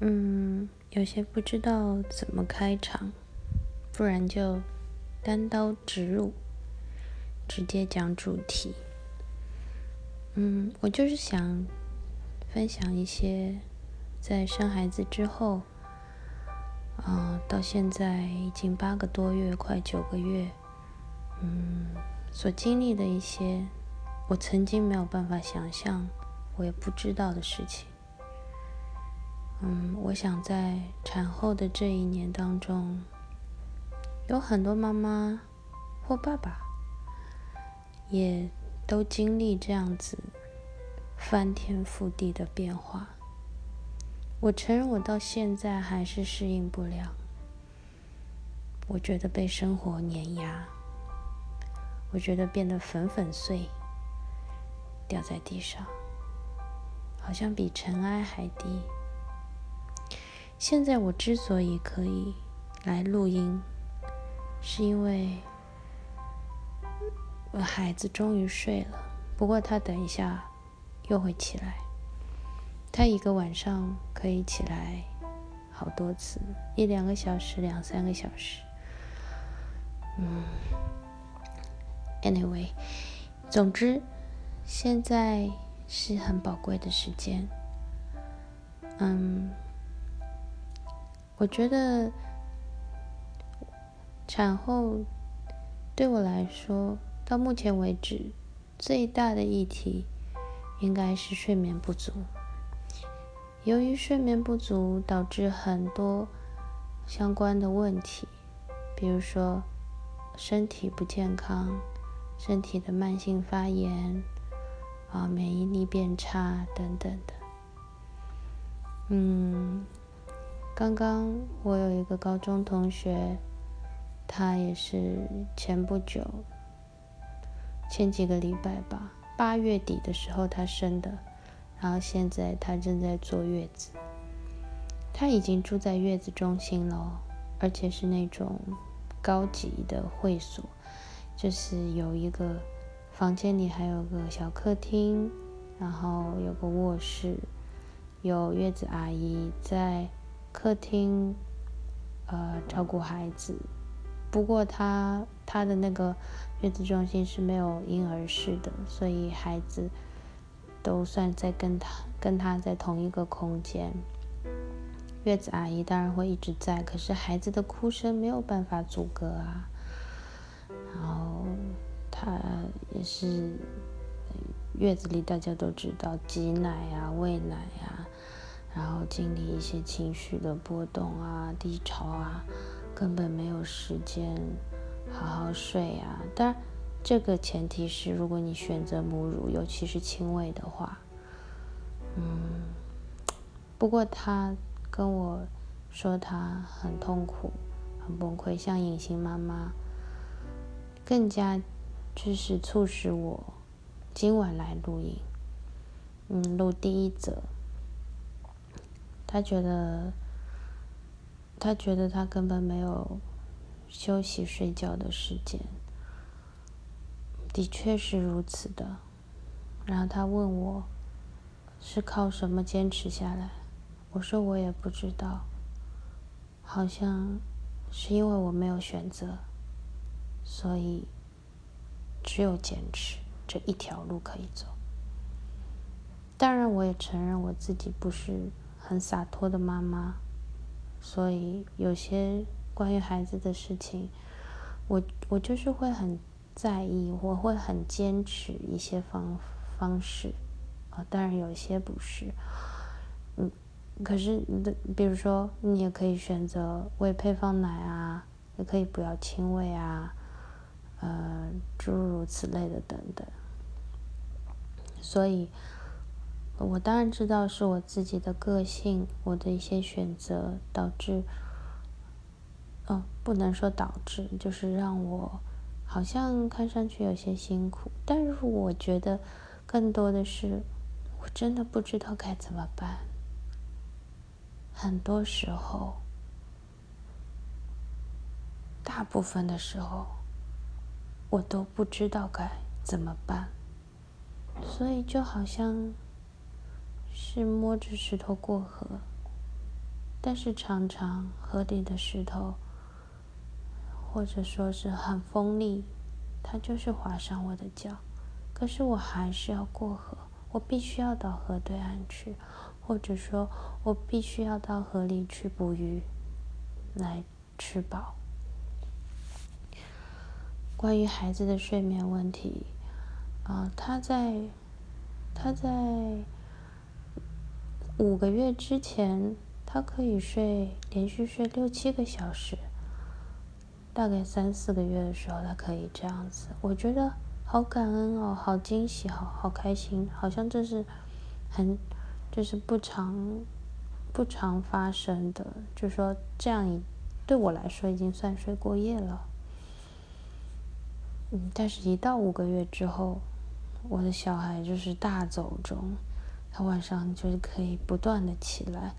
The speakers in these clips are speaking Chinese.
嗯，有些不知道怎么开场，不然就单刀直入，直接讲主题。嗯，我就是想分享一些在生孩子之后，啊，到现在已经八个多月，快九个月，嗯，所经历的一些我曾经没有办法想象，我也不知道的事情。嗯，我想在产后的这一年当中，有很多妈妈或爸爸也都经历这样子翻天覆地的变化。我承认，我到现在还是适应不了。我觉得被生活碾压，我觉得变得粉粉碎，掉在地上，好像比尘埃还低。现在我之所以可以来录音，是因为我孩子终于睡了。不过他等一下又会起来，他一个晚上可以起来好多次，一两个小时、两三个小时。嗯，anyway，总之现在是很宝贵的时间。嗯。我觉得产后对我来说，到目前为止最大的议题应该是睡眠不足。由于睡眠不足，导致很多相关的问题，比如说身体不健康、身体的慢性发炎啊、免疫力变差等等的，嗯。刚刚我有一个高中同学，他也是前不久，前几个礼拜吧，八月底的时候他生的，然后现在他正在坐月子，他已经住在月子中心了，而且是那种高级的会所，就是有一个房间里还有个小客厅，然后有个卧室，有月子阿姨在。客厅，呃，照顾孩子。不过他他的那个月子中心是没有婴儿室的，所以孩子都算在跟他跟他在同一个空间。月子阿姨当然会一直在，可是孩子的哭声没有办法阻隔啊。然后他也是月子里大家都知道挤奶啊、喂奶啊。然后经历一些情绪的波动啊、低潮啊，根本没有时间好好睡啊。当然，这个前提是如果你选择母乳，尤其是亲喂的话。嗯，不过他跟我说他很痛苦、很崩溃，像隐形妈妈，更加就是促使我今晚来录音。嗯，录第一则。他觉得，他觉得他根本没有休息睡觉的时间，的确是如此的。然后他问我，是靠什么坚持下来？我说我也不知道，好像是因为我没有选择，所以只有坚持这一条路可以走。当然，我也承认我自己不是。很洒脱的妈妈，所以有些关于孩子的事情，我我就是会很在意，我会很坚持一些方方式，啊，当然有些不是，嗯，可是你的，比如说你也可以选择喂配方奶啊，也可以不要亲喂啊，呃，诸如此类的等等，所以。我当然知道是我自己的个性，我的一些选择导致，哦，不能说导致，就是让我好像看上去有些辛苦。但是我觉得更多的是，我真的不知道该怎么办。很多时候，大部分的时候，我都不知道该怎么办，所以就好像。是摸着石头过河，但是常常河底的石头，或者说是很锋利，它就是划伤我的脚。可是我还是要过河，我必须要到河对岸去，或者说我必须要到河里去捕鱼，来吃饱。关于孩子的睡眠问题，啊，他在他在五个月之前，他可以睡连续睡六七个小时，大概三四个月的时候，他可以这样子。我觉得好感恩哦，好惊喜，好好开心，好像这是很就是不常不常发生的，就说这样对我来说已经算睡过夜了。嗯，但是，一到五个月之后，我的小孩就是大走钟，他晚上就是可以不断的起来，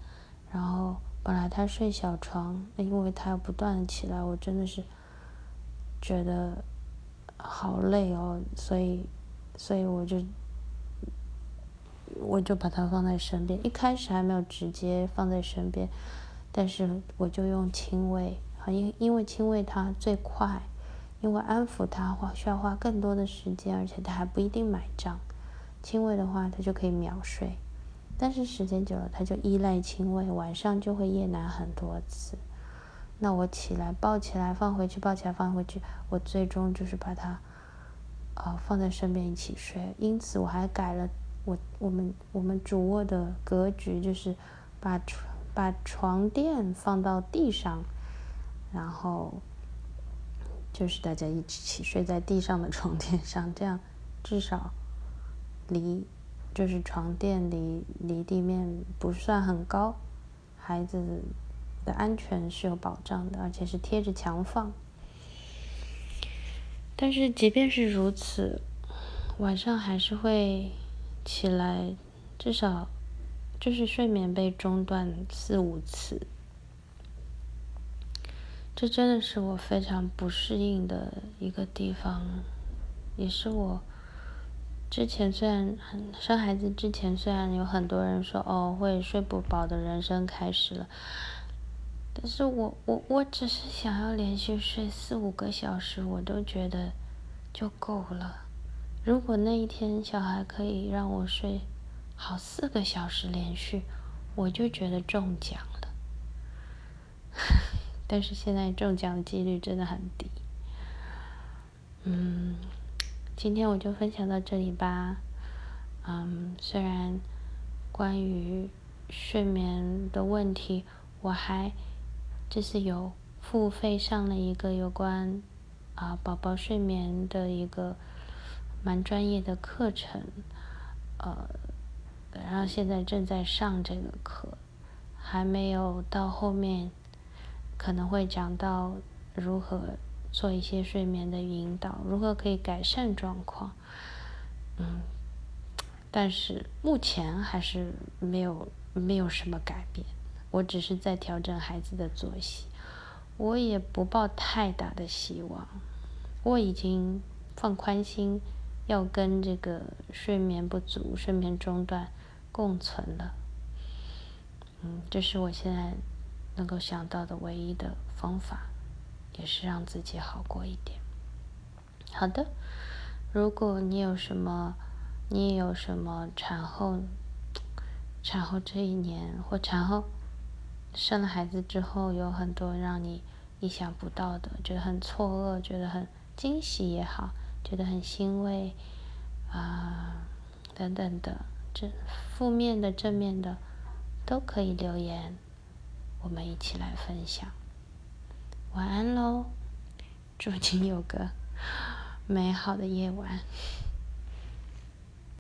然后本来他睡小床，因为他要不断的起来，我真的是觉得好累哦，所以，所以我就我就把他放在身边，一开始还没有直接放在身边，但是我就用亲喂，因因为亲喂他最快。因为安抚他花需要花更多的时间，而且他还不一定买账。轻微的话，他就可以秒睡，但是时间久了，他就依赖轻微，晚上就会夜难很多次。那我起来抱起来放回去，抱起来放回去，我最终就是把他，呃，放在身边一起睡。因此，我还改了我我们我们主卧的格局，就是把床把床垫放到地上，然后。就是大家一起睡在地上的床垫上，这样至少离就是床垫离离地面不算很高，孩子的安全是有保障的，而且是贴着墙放。但是即便是如此，晚上还是会起来，至少就是睡眠被中断四五次。这真的是我非常不适应的一个地方，也是我之前虽然很生孩子之前虽然有很多人说哦会睡不饱的人生开始了，但是我我我只是想要连续睡四五个小时，我都觉得就够了。如果那一天小孩可以让我睡好四个小时连续，我就觉得中奖了。但是现在中奖的几率真的很低。嗯，今天我就分享到这里吧。嗯，虽然关于睡眠的问题，我还这次有付费上了一个有关啊宝宝睡眠的一个蛮专业的课程，呃，然后现在正在上这个课，还没有到后面。可能会讲到如何做一些睡眠的引导，如何可以改善状况。嗯，但是目前还是没有没有什么改变。我只是在调整孩子的作息，我也不抱太大的希望。我已经放宽心，要跟这个睡眠不足、睡眠中断共存了。嗯，这是我现在。能够想到的唯一的方法，也是让自己好过一点。好的，如果你有什么，你有什么产后，产后这一年或产后生了孩子之后，有很多让你意想不到的，觉得很错愕，觉得很惊喜也好，觉得很欣慰啊等等的，这负面的、正面的都可以留言。我们一起来分享。晚安喽，祝你有个美好的夜晚。